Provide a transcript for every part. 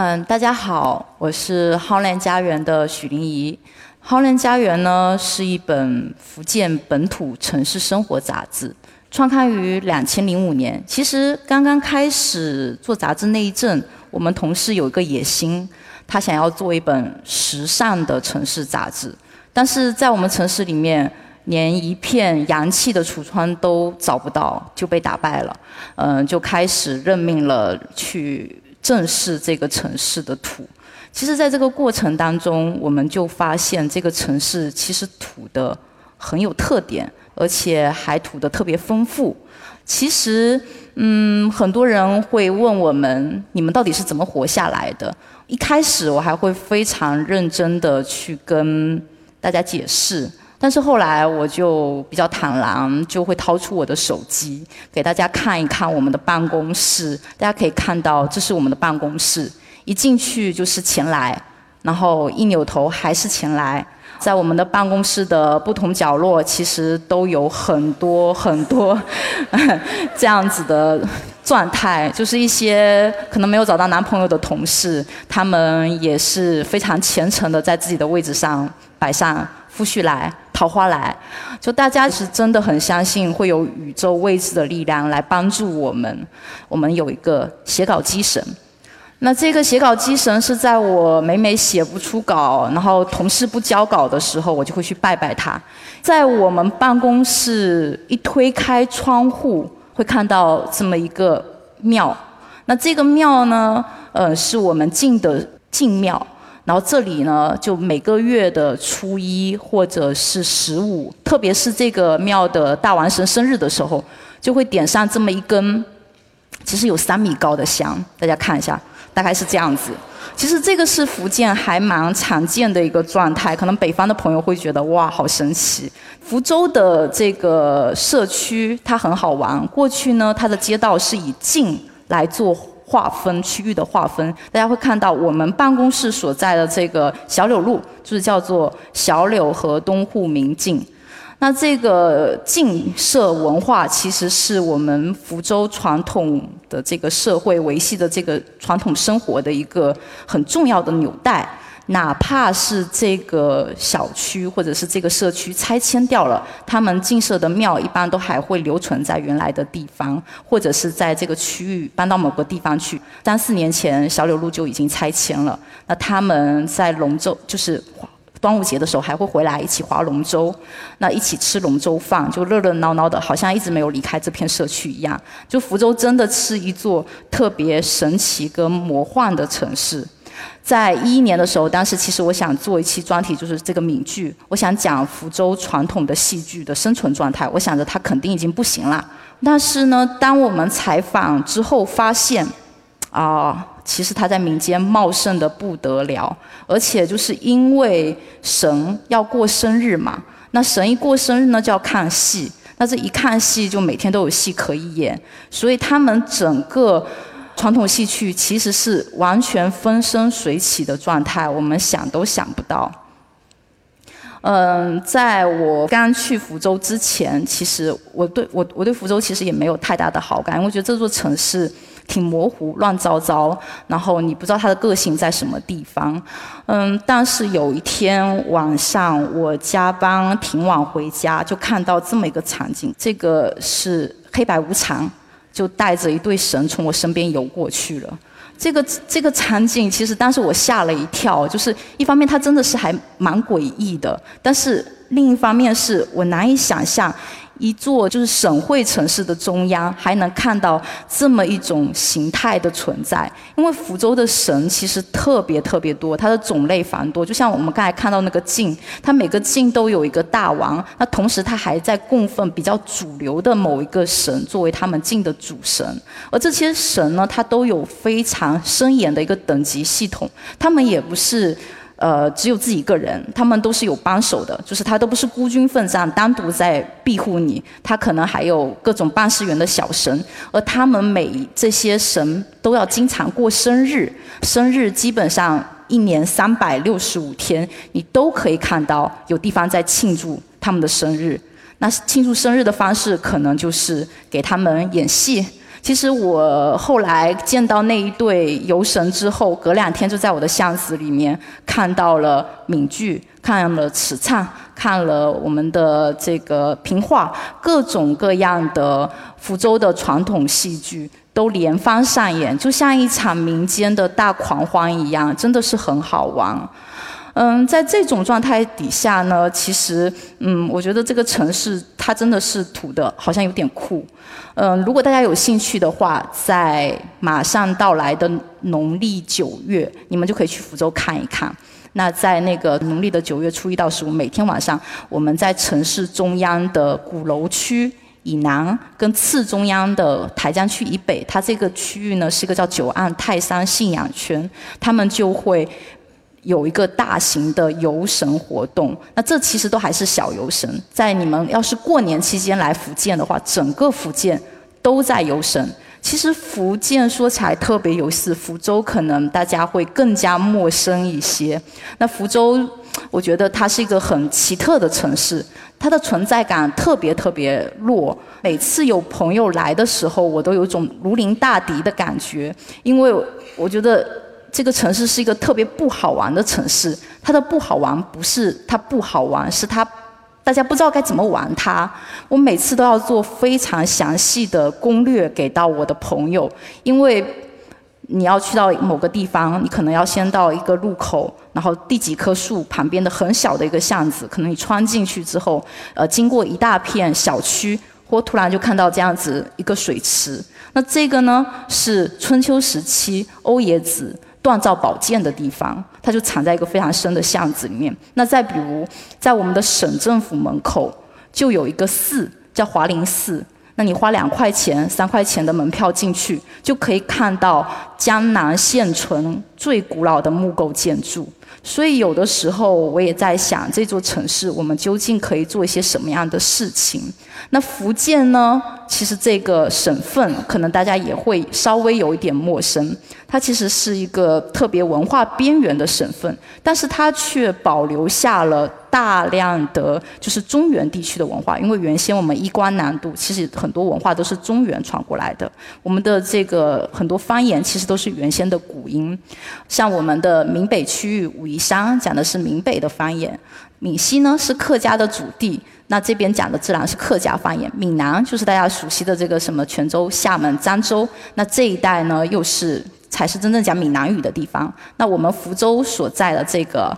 嗯，大家好，我是浩恋家园的许玲怡。浩恋家园呢是一本福建本土城市生活杂志，创刊于两千零五年。其实刚刚开始做杂志那一阵，我们同事有一个野心，他想要做一本时尚的城市杂志，但是在我们城市里面，连一片洋气的橱窗都找不到，就被打败了。嗯，就开始任命了去。正视这个城市的土，其实，在这个过程当中，我们就发现这个城市其实土的很有特点，而且还土的特别丰富。其实，嗯，很多人会问我们，你们到底是怎么活下来的？一开始，我还会非常认真的去跟大家解释。但是后来我就比较坦然，就会掏出我的手机给大家看一看我们的办公室。大家可以看到，这是我们的办公室，一进去就是前来，然后一扭头还是前来。在我们的办公室的不同角落，其实都有很多很多这样子的状态，就是一些可能没有找到男朋友的同事，他们也是非常虔诚的在自己的位置上摆上夫婿来。桃花来，就大家是真的很相信会有宇宙未知的力量来帮助我们。我们有一个写稿机神，那这个写稿机神是在我每每写不出稿，然后同事不交稿的时候，我就会去拜拜他。在我们办公室一推开窗户，会看到这么一个庙。那这个庙呢，呃，是我们进的进庙。然后这里呢，就每个月的初一或者是十五，特别是这个庙的大王神生日的时候，就会点上这么一根，其实有三米高的香，大家看一下，大概是这样子。其实这个是福建还蛮常见的一个状态，可能北方的朋友会觉得哇，好神奇。福州的这个社区它很好玩，过去呢，它的街道是以静来做。划分区域的划分，大家会看到我们办公室所在的这个小柳路，就是叫做小柳河东户明镜。那这个镜社文化，其实是我们福州传统的这个社会维系的这个传统生活的一个很重要的纽带。哪怕是这个小区或者是这个社区拆迁掉了，他们进设的庙一般都还会留存在原来的地方，或者是在这个区域搬到某个地方去。三四年前小柳路就已经拆迁了，那他们在龙舟就是端午节的时候还会回来一起划龙舟，那一起吃龙舟饭，就热热闹闹的，好像一直没有离开这片社区一样。就福州真的是一座特别神奇跟魔幻的城市。在一一年的时候，当时其实我想做一期专题，就是这个闽剧。我想讲福州传统的戏剧的生存状态。我想着它肯定已经不行了。但是呢，当我们采访之后发现，啊，其实它在民间茂盛的不得了。而且就是因为神要过生日嘛，那神一过生日呢就要看戏，那这一看戏就每天都有戏可以演，所以他们整个。传统戏曲其实是完全风生水起的状态，我们想都想不到。嗯，在我刚去福州之前，其实我对我我对福州其实也没有太大的好感，因为我觉得这座城市挺模糊、乱糟糟，然后你不知道它的个性在什么地方。嗯，但是有一天晚上我加班挺晚回家，就看到这么一个场景，这个是黑白无常。就带着一对神从我身边游过去了，这个这个场景其实当时我吓了一跳，就是一方面它真的是还蛮诡异的，但是另一方面是我难以想象。一座就是省会城市的中央，还能看到这么一种形态的存在。因为福州的神其实特别特别多，它的种类繁多。就像我们刚才看到那个镜，它每个镜都有一个大王，那同时它还在供奉比较主流的某一个神作为他们镜的主神。而这些神呢，它都有非常森严的一个等级系统，他们也不是。呃，只有自己一个人，他们都是有帮手的，就是他都不是孤军奋战，单独在庇护你，他可能还有各种办事员的小神，而他们每这些神都要经常过生日，生日基本上一年三百六十五天，你都可以看到有地方在庆祝他们的生日。那庆祝生日的方式，可能就是给他们演戏，其实我后来见到那一对游神之后，隔两天就在我的巷子里面看到了闽剧，看了词唱，看了我们的这个评话，各种各样的福州的传统戏剧都连番上演，就像一场民间的大狂欢一样，真的是很好玩。嗯，在这种状态底下呢，其实，嗯，我觉得这个城市它真的是土的，好像有点酷。嗯，如果大家有兴趣的话，在马上到来的农历九月，你们就可以去福州看一看。那在那个农历的九月初一到十五，每天晚上，我们在城市中央的鼓楼区以南，跟次中央的台江区以北，它这个区域呢是一个叫九岸泰山信仰圈，他们就会。有一个大型的游神活动，那这其实都还是小游神。在你们要是过年期间来福建的话，整个福建都在游神。其实福建说起来特别有意思，福州可能大家会更加陌生一些。那福州，我觉得它是一个很奇特的城市，它的存在感特别特别弱。每次有朋友来的时候，我都有种如临大敌的感觉，因为我觉得。这个城市是一个特别不好玩的城市，它的不好玩不是它不好玩，是它大家不知道该怎么玩它。我每次都要做非常详细的攻略给到我的朋友，因为你要去到某个地方，你可能要先到一个路口，然后第几棵树旁边的很小的一个巷子，可能你穿进去之后，呃，经过一大片小区，或突然就看到这样子一个水池。那这个呢，是春秋时期欧冶子。锻造宝剑的地方，它就藏在一个非常深的巷子里面。那再比如，在我们的省政府门口就有一个寺，叫华林寺。那你花两块钱、三块钱的门票进去，就可以看到江南现存最古老的木构建筑。所以有的时候我也在想，这座城市我们究竟可以做一些什么样的事情？那福建呢？其实这个省份可能大家也会稍微有一点陌生。它其实是一个特别文化边缘的省份，但是它却保留下了大量的就是中原地区的文化。因为原先我们衣冠南渡，其实很多文化都是中原传过来的。我们的这个很多方言其实都是原先的古音，像我们的闽北区域武夷山讲的是闽北的方言，闽西呢是客家的祖地。那这边讲的自然是客家方言，闽南就是大家熟悉的这个什么泉州、厦门、漳州，那这一带呢又是才是真正讲闽南语的地方。那我们福州所在的这个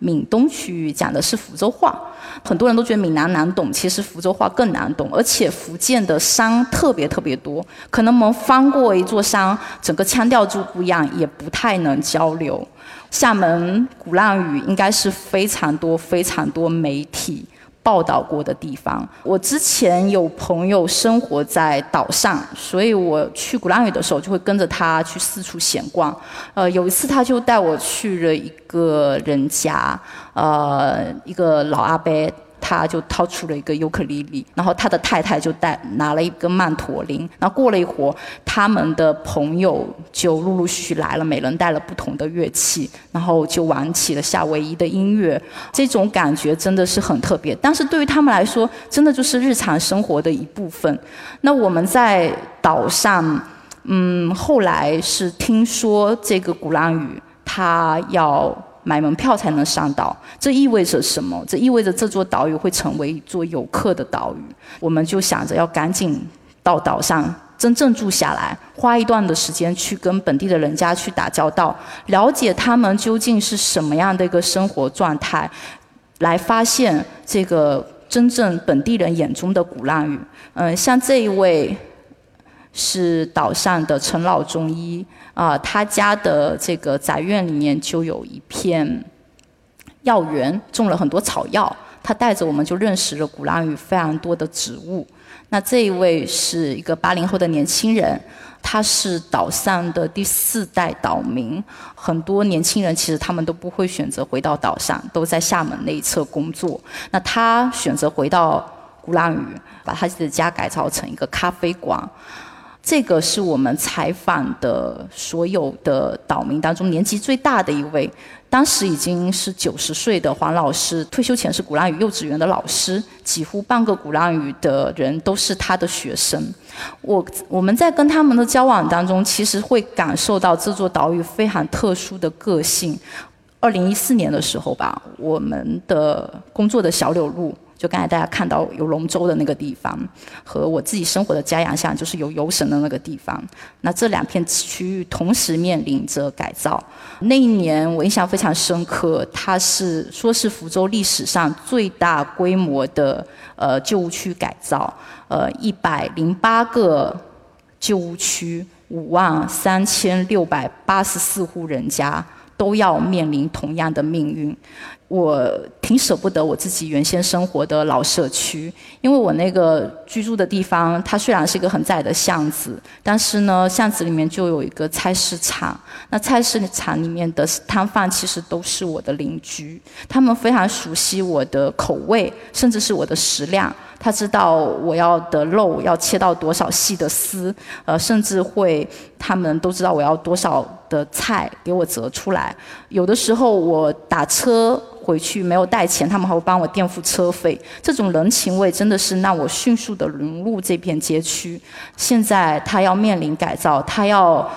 闽东区域讲的是福州话，很多人都觉得闽南难懂，其实福州话更难懂，而且福建的山特别特别多，可能我们翻过一座山，整个腔调就不一样，也不太能交流。厦门鼓浪屿应该是非常多非常多媒体。报道过的地方，我之前有朋友生活在岛上，所以我去鼓浪屿的时候就会跟着他去四处闲逛。呃，有一次他就带我去了一个人家，呃，一个老阿伯。他就掏出了一个尤克里里，然后他的太太就带拿了一个曼陀林，然后过了一会儿，他们的朋友就陆陆续续来了，每人带了不同的乐器，然后就玩起了夏威夷的音乐，这种感觉真的是很特别。但是对于他们来说，真的就是日常生活的一部分。那我们在岛上，嗯，后来是听说这个鼓浪屿，它要。买门票才能上岛，这意味着什么？这意味着这座岛屿会成为一座游客的岛屿。我们就想着要赶紧到岛上真正住下来，花一段的时间去跟本地的人家去打交道，了解他们究竟是什么样的一个生活状态，来发现这个真正本地人眼中的鼓浪屿。嗯，像这一位是岛上的陈老中医。啊，他家的这个宅院里面就有一片药园，种了很多草药。他带着我们就认识了鼓浪屿非常多的植物。那这一位是一个八零后的年轻人，他是岛上的第四代岛民。很多年轻人其实他们都不会选择回到岛上，都在厦门那一侧工作。那他选择回到鼓浪屿，把他自己的家改造成一个咖啡馆。这个是我们采访的所有的岛民当中年纪最大的一位，当时已经是九十岁的黄老师，退休前是鼓浪屿幼稚园的老师，几乎半个鼓浪屿的人都是他的学生。我我们在跟他们的交往当中，其实会感受到这座岛屿非常特殊的个性。二零一四年的时候吧，我们的工作的小柳路。就刚才大家看到有龙舟的那个地方，和我自己生活的嘉阳巷，就是有游神的那个地方。那这两片区域同时面临着改造。那一年我印象非常深刻，它是说是福州历史上最大规模的呃旧屋区改造，呃一百零八个旧屋区，五万三千六百八十四户人家都要面临同样的命运。我挺舍不得我自己原先生活的老社区，因为我那个居住的地方，它虽然是一个很窄的巷子，但是呢，巷子里面就有一个菜市场。那菜市场里面的摊贩其实都是我的邻居，他们非常熟悉我的口味，甚至是我的食量。他知道我要的肉要切到多少细的丝，呃，甚至会他们都知道我要多少的菜给我折出来。有的时候我打车。回去没有带钱，他们还会帮我垫付车费。这种人情味真的是让我迅速的融入这片街区。现在他要面临改造，他要。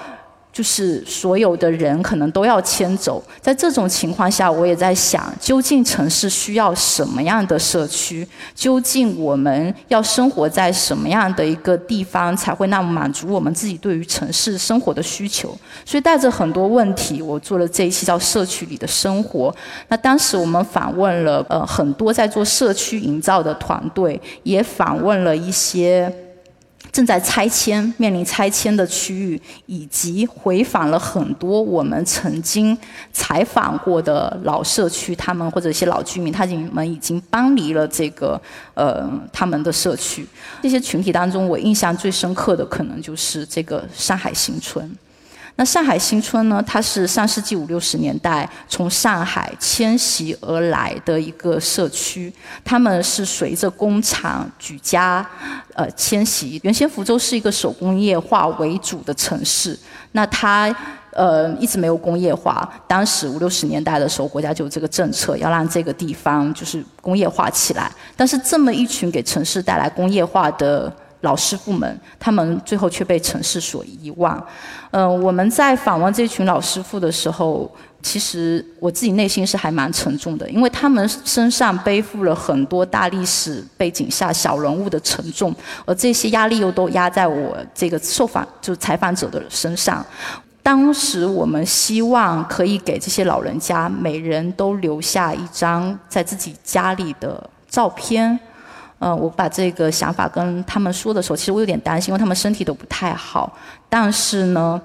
就是所有的人可能都要迁走，在这种情况下，我也在想，究竟城市需要什么样的社区？究竟我们要生活在什么样的一个地方，才会那么满足我们自己对于城市生活的需求？所以带着很多问题，我做了这一期叫《社区里的生活》。那当时我们访问了呃很多在做社区营造的团队，也访问了一些。正在拆迁、面临拆迁的区域，以及回访了很多我们曾经采访过的老社区，他们或者一些老居民，他们已经搬离了这个呃他们的社区。这些群体当中，我印象最深刻的可能就是这个上海新村。那上海新村呢？它是上世纪五六十年代从上海迁徙而来的一个社区，他们是随着工厂举家呃迁徙。原先福州是一个手工业化为主的城市，那它呃一直没有工业化。当时五六十年代的时候，国家就有这个政策，要让这个地方就是工业化起来。但是这么一群给城市带来工业化的。老师傅们，他们最后却被城市所遗忘。嗯，我们在访问这群老师傅的时候，其实我自己内心是还蛮沉重的，因为他们身上背负了很多大历史背景下小人物的沉重，而这些压力又都压在我这个受访就采访者的身上。当时我们希望可以给这些老人家每人都留下一张在自己家里的照片。嗯，我把这个想法跟他们说的时候，其实我有点担心，因为他们身体都不太好。但是呢，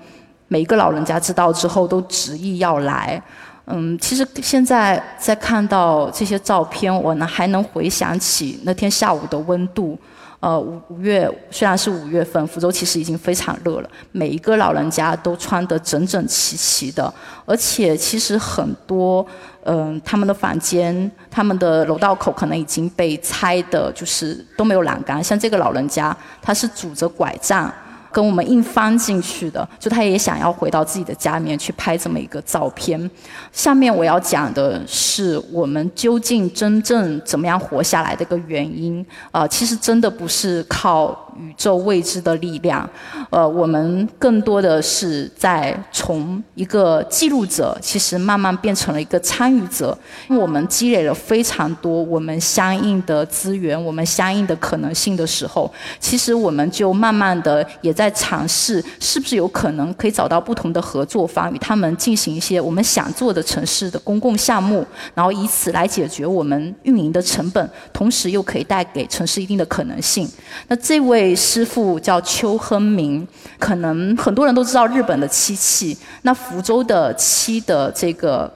每一个老人家知道之后都执意要来。嗯，其实现在在看到这些照片，我呢还能回想起那天下午的温度。呃，五五月虽然是五月份，福州其实已经非常热了。每一个老人家都穿得整整齐齐的，而且其实很多，嗯，他们的房间、他们的楼道口可能已经被拆的，就是都没有栏杆。像这个老人家，他是拄着拐杖。跟我们硬翻进去的，就他也想要回到自己的家里面去拍这么一个照片。下面我要讲的是，我们究竟真正怎么样活下来的一个原因啊，其实真的不是靠。宇宙未知的力量，呃，我们更多的是在从一个记录者，其实慢慢变成了一个参与者。我们积累了非常多我们相应的资源，我们相应的可能性的时候，其实我们就慢慢的也在尝试，是不是有可能可以找到不同的合作方，与他们进行一些我们想做的城市的公共项目，然后以此来解决我们运营的成本，同时又可以带给城市一定的可能性。那这位。师傅叫邱亨明，可能很多人都知道日本的漆器。那福州的漆的这个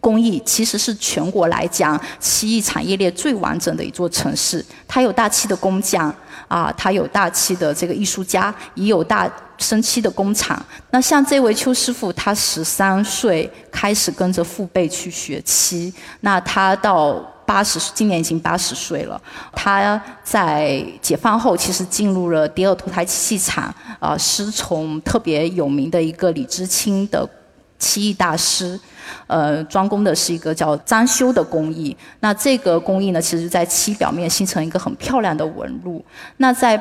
工艺，其实是全国来讲漆艺产业链最完整的一座城市。它有大漆的工匠啊，它有大漆的这个艺术家，也有大生漆的工厂。那像这位邱师傅，他十三岁开始跟着父辈去学漆，那他到。八十，今年已经八十岁了。他在解放后，其实进入了第二脱胎漆器厂，啊，师从特别有名的一个李知清的漆艺大师，呃，专攻的是一个叫张修的工艺。那这个工艺呢，其实在漆表面形成一个很漂亮的纹路。那在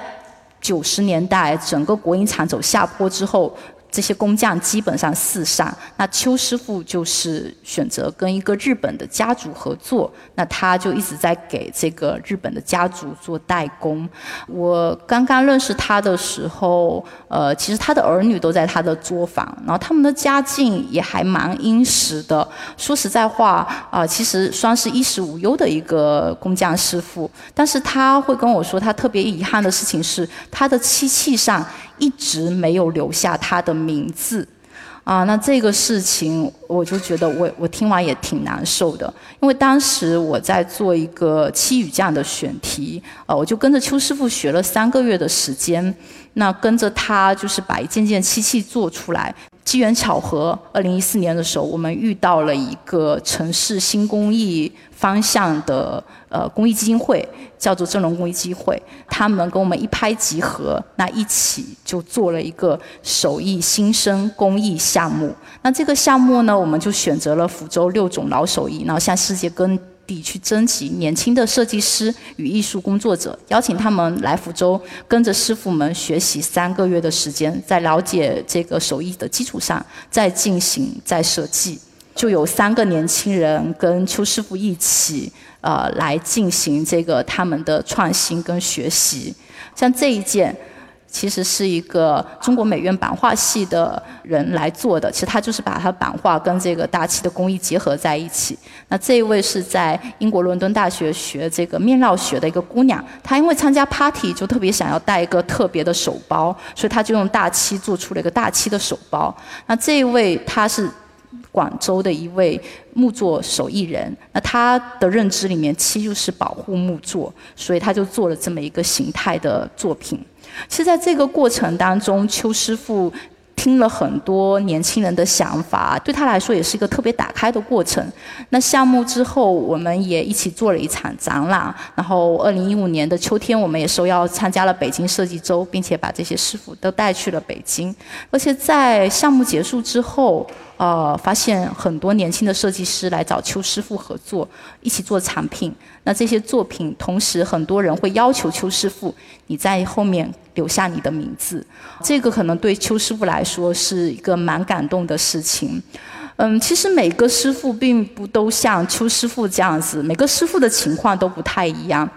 九十年代，整个国营厂走下坡之后。这些工匠基本上四散，那邱师傅就是选择跟一个日本的家族合作，那他就一直在给这个日本的家族做代工。我刚刚认识他的时候，呃，其实他的儿女都在他的作坊，然后他们的家境也还蛮殷实的。说实在话，啊，其实算是衣食无忧的一个工匠师傅。但是他会跟我说，他特别遗憾的事情是，他的漆器上。一直没有留下他的名字，啊，那这个事情我就觉得我我听完也挺难受的，因为当时我在做一个七语匠的选题，呃，我就跟着邱师傅学了三个月的时间，那跟着他就是把一件件漆器做出来。机缘巧合，二零一四年的时候，我们遇到了一个城市新工艺方向的呃公益基金会，叫做正隆公益基金会，他们跟我们一拍即合，那一起就做了一个手艺新生公益项目。那这个项目呢，我们就选择了福州六种老手艺，然后向世界各地去征集年轻的设计师与艺术工作者，邀请他们来福州，跟着师傅们学习三个月的时间，在了解这个手艺的基础上，再进行再设计。就有三个年轻人跟邱师傅一起，呃，来进行这个他们的创新跟学习。像这一件。其实是一个中国美院版画系的人来做的，其实他就是把他版画跟这个大漆的工艺结合在一起。那这一位是在英国伦敦大学学这个面料学的一个姑娘，她因为参加 party 就特别想要带一个特别的手包，所以她就用大漆做出了一个大漆的手包。那这一位她是广州的一位木作手艺人，那他的认知里面漆就是保护木作，所以他就做了这么一个形态的作品。其实在这个过程当中，邱师傅听了很多年轻人的想法，对他来说也是一个特别打开的过程。那项目之后，我们也一起做了一场展览。然后，二零一五年的秋天，我们也受邀参加了北京设计周，并且把这些师傅都带去了北京。而且在项目结束之后。呃，发现很多年轻的设计师来找邱师傅合作，一起做产品。那这些作品，同时很多人会要求邱师傅你在后面留下你的名字。这个可能对邱师傅来说是一个蛮感动的事情。嗯，其实每个师傅并不都像邱师傅这样子，每个师傅的情况都不太一样。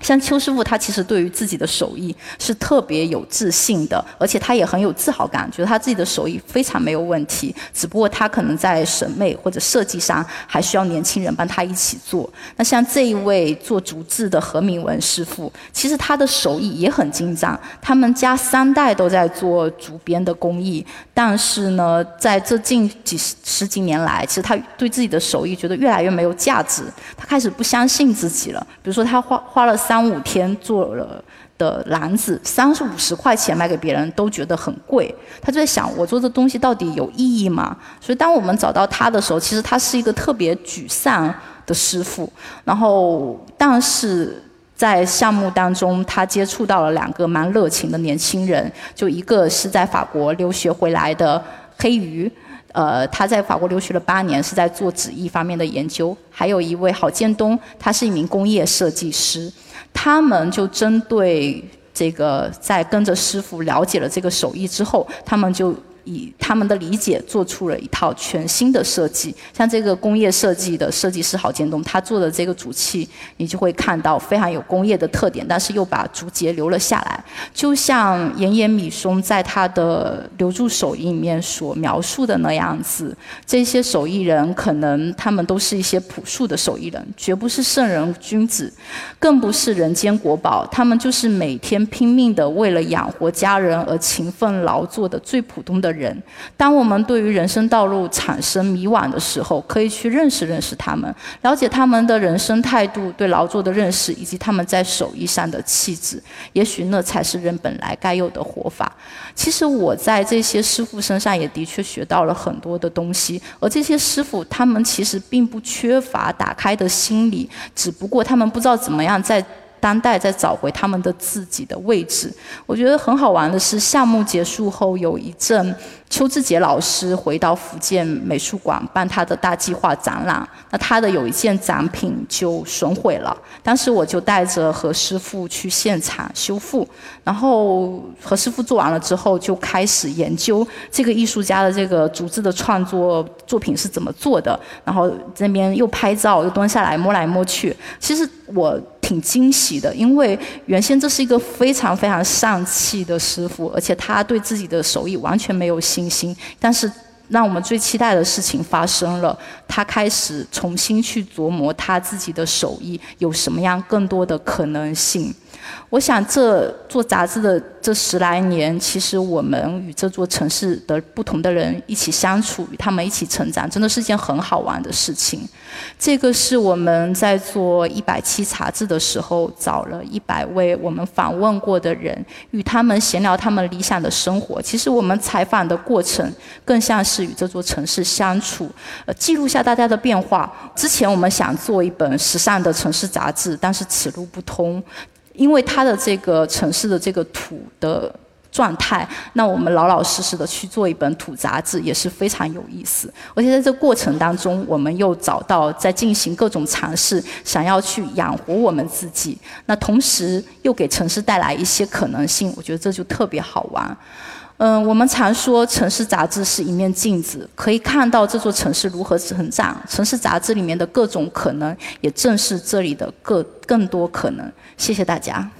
像邱师傅，他其实对于自己的手艺是特别有自信的，而且他也很有自豪感，觉得他自己的手艺非常没有问题。只不过他可能在审美或者设计上还需要年轻人帮他一起做。那像这一位做竹制的何明文师傅，其实他的手艺也很精湛，他们家三代都在做竹编的工艺。但是呢，在这近几十十几年来，其实他对自己的手艺觉得越来越没有价值，他开始不相信自己了。比如说，他花花了三。三五天做了的篮子，三十五十块钱卖给别人都觉得很贵。他就在想，我做的东西到底有意义吗？所以当我们找到他的时候，其实他是一个特别沮丧的师傅。然后，但是在项目当中，他接触到了两个蛮热情的年轻人，就一个是在法国留学回来的黑鱼。呃，他在法国留学了八年，是在做纸艺方面的研究。还有一位郝建东，他是一名工业设计师。他们就针对这个，在跟着师傅了解了这个手艺之后，他们就。以他们的理解做出了一套全新的设计，像这个工业设计的设计师郝建东，他做的这个主器，你就会看到非常有工业的特点，但是又把竹节留了下来，就像岩岩米松在他的留住手艺里面所描述的那样子。这些手艺人可能他们都是一些朴素的手艺人，绝不是圣人君子，更不是人间国宝，他们就是每天拼命的为了养活家人而勤奋劳作的最普通的。人，当我们对于人生道路产生迷惘的时候，可以去认识认识他们，了解他们的人生态度、对劳作的认识，以及他们在手艺上的气质。也许那才是人本来该有的活法。其实我在这些师傅身上也的确学到了很多的东西，而这些师傅他们其实并不缺乏打开的心理，只不过他们不知道怎么样在。当代在找回他们的自己的位置。我觉得很好玩的是，项目结束后有一阵。邱志杰老师回到福建美术馆办他的大计划展览，那他的有一件展品就损毁了。当时我就带着何师傅去现场修复，然后何师傅做完了之后，就开始研究这个艺术家的这个竹子的创作作品是怎么做的。然后这边又拍照，又蹲下来摸来摸去。其实我。挺惊喜的，因为原先这是一个非常非常丧气的师傅，而且他对自己的手艺完全没有信心。但是让我们最期待的事情发生了，他开始重新去琢磨他自己的手艺有什么样更多的可能性。我想，这做杂志的这十来年，其实我们与这座城市的不同的人一起相处，与他们一起成长，真的是件很好玩的事情。这个是我们在做一百期杂志的时候，找了一百位我们访问过的人，与他们闲聊他们理想的生活。其实我们采访的过程，更像是与这座城市相处，呃，记录下大家的变化。之前我们想做一本时尚的城市杂志，但是此路不通。因为它的这个城市的这个土的状态，那我们老老实实的去做一本土杂志也是非常有意思。而且在这过程当中，我们又找到在进行各种尝试，想要去养活我们自己，那同时又给城市带来一些可能性，我觉得这就特别好玩。嗯，我们常说城市杂志是一面镜子，可以看到这座城市如何成长。城市杂志里面的各种可能，也正是这里的各更多可能。谢谢大家。